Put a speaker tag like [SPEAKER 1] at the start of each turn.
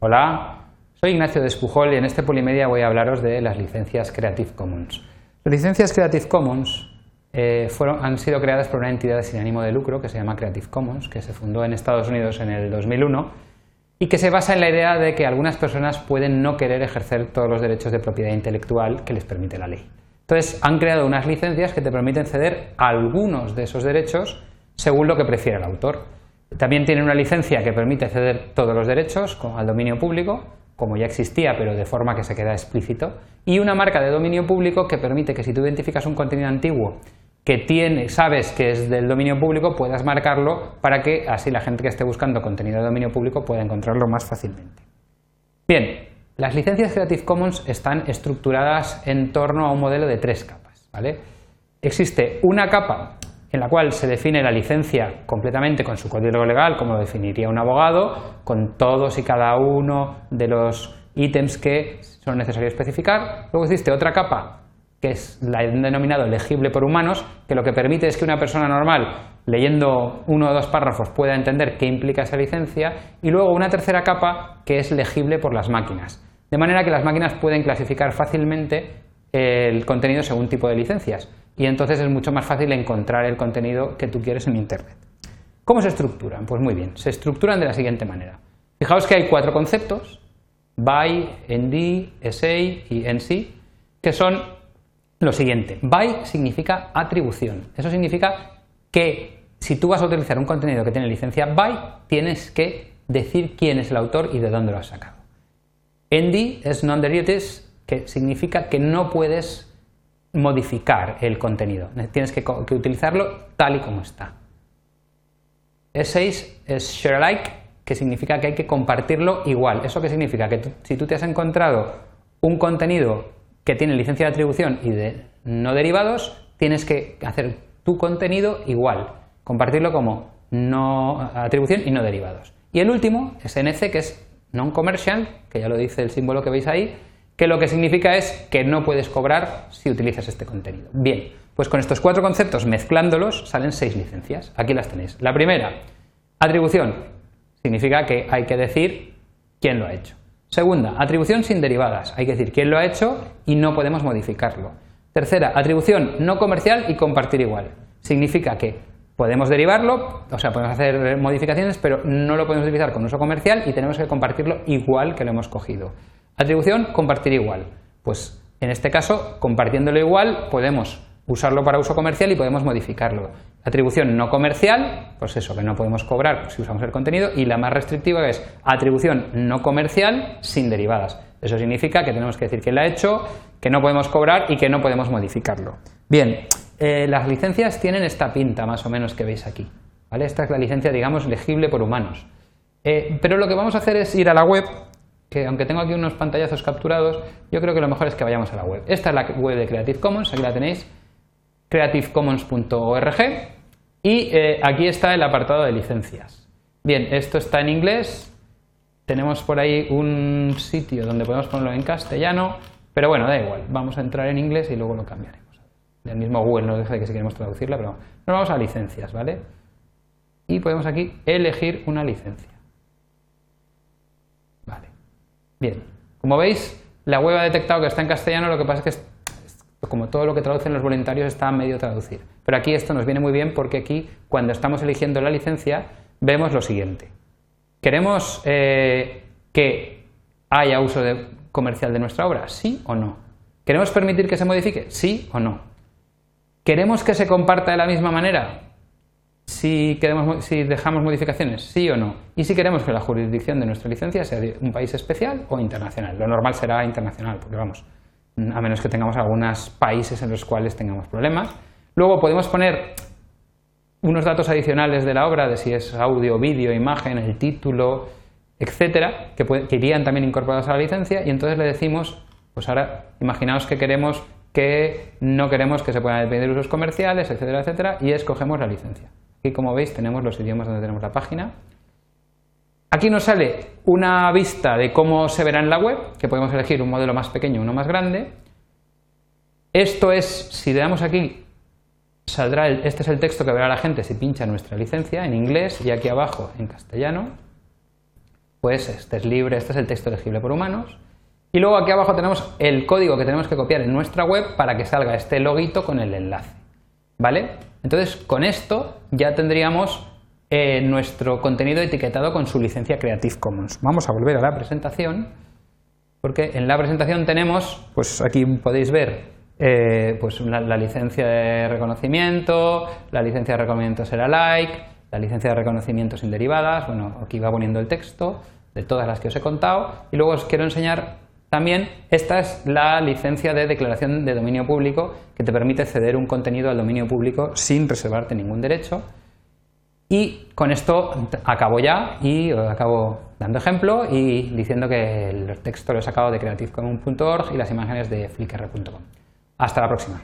[SPEAKER 1] Hola, soy Ignacio Despujol y en este Polimedia voy a hablaros de las licencias Creative Commons. Las licencias Creative Commons eh, han sido creadas por una entidad sin ánimo de lucro que se llama Creative Commons, que se fundó en Estados Unidos en el 2001 y que se basa en la idea de que algunas personas pueden no querer ejercer todos los derechos de propiedad intelectual que les permite la ley. Entonces, han creado unas licencias que te permiten ceder algunos de esos derechos según lo que prefiera el autor. También tiene una licencia que permite ceder todos los derechos al dominio público, como ya existía, pero de forma que se queda explícito, y una marca de dominio público que permite que si tú identificas un contenido antiguo que tiene, sabes que es del dominio público, puedas marcarlo para que así la gente que esté buscando contenido de dominio público pueda encontrarlo más fácilmente. Bien, las licencias Creative Commons están estructuradas en torno a un modelo de tres capas. Existe una capa en la cual se define la licencia completamente con su código legal, como lo definiría un abogado, con todos y cada uno de los ítems que son necesarios especificar. Luego existe otra capa, que es la denominado legible por humanos, que lo que permite es que una persona normal, leyendo uno o dos párrafos, pueda entender qué implica esa licencia. Y luego una tercera capa, que es legible por las máquinas. De manera que las máquinas pueden clasificar fácilmente el contenido según tipo de licencias y entonces es mucho más fácil encontrar el contenido que tú quieres en Internet. ¿Cómo se estructuran? Pues muy bien, se estructuran de la siguiente manera. Fijaos que hay cuatro conceptos, by, nd, essay y nc, que son lo siguiente. By significa atribución. Eso significa que si tú vas a utilizar un contenido que tiene licencia by, tienes que decir quién es el autor y de dónde lo has sacado. ND es non-derivatives, que significa que no puedes modificar el contenido. Tienes que, utilizarlo tal y como está. S6 es share alike, que significa que hay que compartirlo igual. ¿Eso qué significa? Que si tú te has encontrado un contenido que tiene licencia de atribución y de no derivados, tienes que hacer tu contenido igual, compartirlo como no atribución y no derivados. Y el último es NC, que es non-commercial, que ya lo dice el símbolo que veis ahí, que lo que significa es que no puedes cobrar si utilizas este contenido. Bien, pues con estos cuatro conceptos mezclándolos salen seis licencias. Aquí las tenéis. La primera, atribución. Significa que hay que decir quién lo ha hecho. Segunda, atribución sin derivadas. Hay que decir quién lo ha hecho y no podemos modificarlo. Tercera, atribución no comercial y compartir igual. Significa que podemos derivarlo, o sea, podemos hacer modificaciones, pero no lo podemos utilizar con uso comercial y tenemos que compartirlo igual que lo hemos cogido. Atribución, compartir igual. Pues en este caso, compartiéndolo igual, podemos usarlo para uso comercial y podemos modificarlo. Atribución no comercial, pues eso, que no podemos cobrar si usamos el contenido. Y la más restrictiva es atribución no comercial sin derivadas. Eso significa que tenemos que decir que la ha hecho, que no podemos cobrar y que no podemos modificarlo. Bien, eh, las licencias tienen esta pinta más o menos que veis aquí. ¿vale? Esta es la licencia, digamos, legible por humanos. Eh, pero lo que vamos a hacer es ir a la web que aunque tengo aquí unos pantallazos capturados, yo creo que lo mejor es que vayamos a la web. Esta es la web de Creative Commons, aquí la tenéis, creativecommons.org y eh, aquí está el apartado de licencias. Bien, esto está en inglés, tenemos por ahí un sitio donde podemos ponerlo en castellano, pero bueno, da igual, vamos a entrar en inglés y luego lo cambiaremos. El mismo Google nos deja que si queremos traducirla, pero nos vamos a licencias, ¿vale? Y podemos aquí elegir una licencia. Bien, como veis, la web ha detectado que está en castellano, lo que pasa es que como todo lo que traducen los voluntarios está a medio traducir. Pero aquí esto nos viene muy bien porque aquí, cuando estamos eligiendo la licencia, vemos lo siguiente. ¿Queremos eh, que haya uso comercial de nuestra obra? ¿Sí o no? ¿Queremos permitir que se modifique? ¿Sí o no? ¿Queremos que se comparta de la misma manera? Si, queremos, si dejamos modificaciones, sí o no, y si queremos que la jurisdicción de nuestra licencia sea de un país especial o internacional. Lo normal será internacional, porque vamos, a menos que tengamos algunos países en los cuales tengamos problemas. Luego podemos poner unos datos adicionales de la obra, de si es audio, vídeo, imagen, el título, etcétera, que, que irían también incorporados a la licencia, y entonces le decimos, pues ahora imaginaos que queremos que no queremos que se puedan pedir usos comerciales, etcétera, etcétera, y escogemos la licencia. Aquí, como veis, tenemos los idiomas donde tenemos la página. Aquí nos sale una vista de cómo se verá en la web, que podemos elegir un modelo más pequeño uno más grande. Esto es, si le damos aquí, saldrá, el, este es el texto que verá la gente si pincha nuestra licencia en inglés y aquí abajo en castellano. pues este es libre, este es el texto elegible por humanos. Y luego aquí abajo tenemos el código que tenemos que copiar en nuestra web para que salga este loguito con el enlace. ¿Vale? Entonces, con esto ya tendríamos eh, nuestro contenido etiquetado con su licencia Creative Commons. Vamos a volver a la presentación, porque en la presentación tenemos, pues aquí podéis ver eh, pues la, licencia de reconocimiento, la licencia de reconocimiento será like, la licencia de reconocimiento sin derivadas, bueno, aquí va poniendo el texto de todas las que os he contado, y luego os quiero enseñar también, esta es la licencia de declaración de dominio público que te permite ceder un contenido al dominio público sin reservarte ningún derecho. Y con esto acabo ya y acabo dando ejemplo y diciendo que el texto lo he sacado de creativecommons.org y las imágenes de flickr.com. Hasta la próxima.